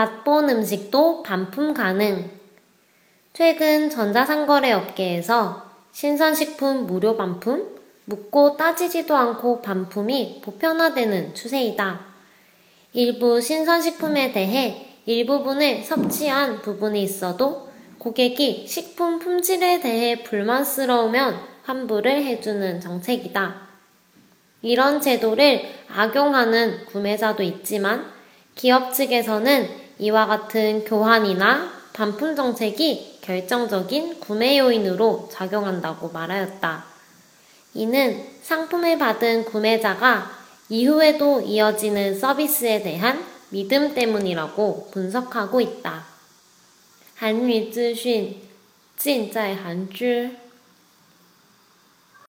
맛본 음식도 반품 가능. 최근 전자상거래 업계에서 신선식품 무료 반품, 묻고 따지지도 않고 반품이 보편화되는 추세이다. 일부 신선식품에 대해 일부분을 섭취한 부분이 있어도 고객이 식품 품질에 대해 불만스러우면 환불을 해주는 정책이다. 이런 제도를 악용하는 구매자도 있지만 기업 측에서는 이와 같은 교환이나 반품 정책이 결정적인 구매 요인으로 작용한다고 말하였다. 이는 상품을 받은 구매자가 이후에도 이어지는 서비스에 대한 믿음 때문이라고 분석하고 있다. 한유资讯尽在韩知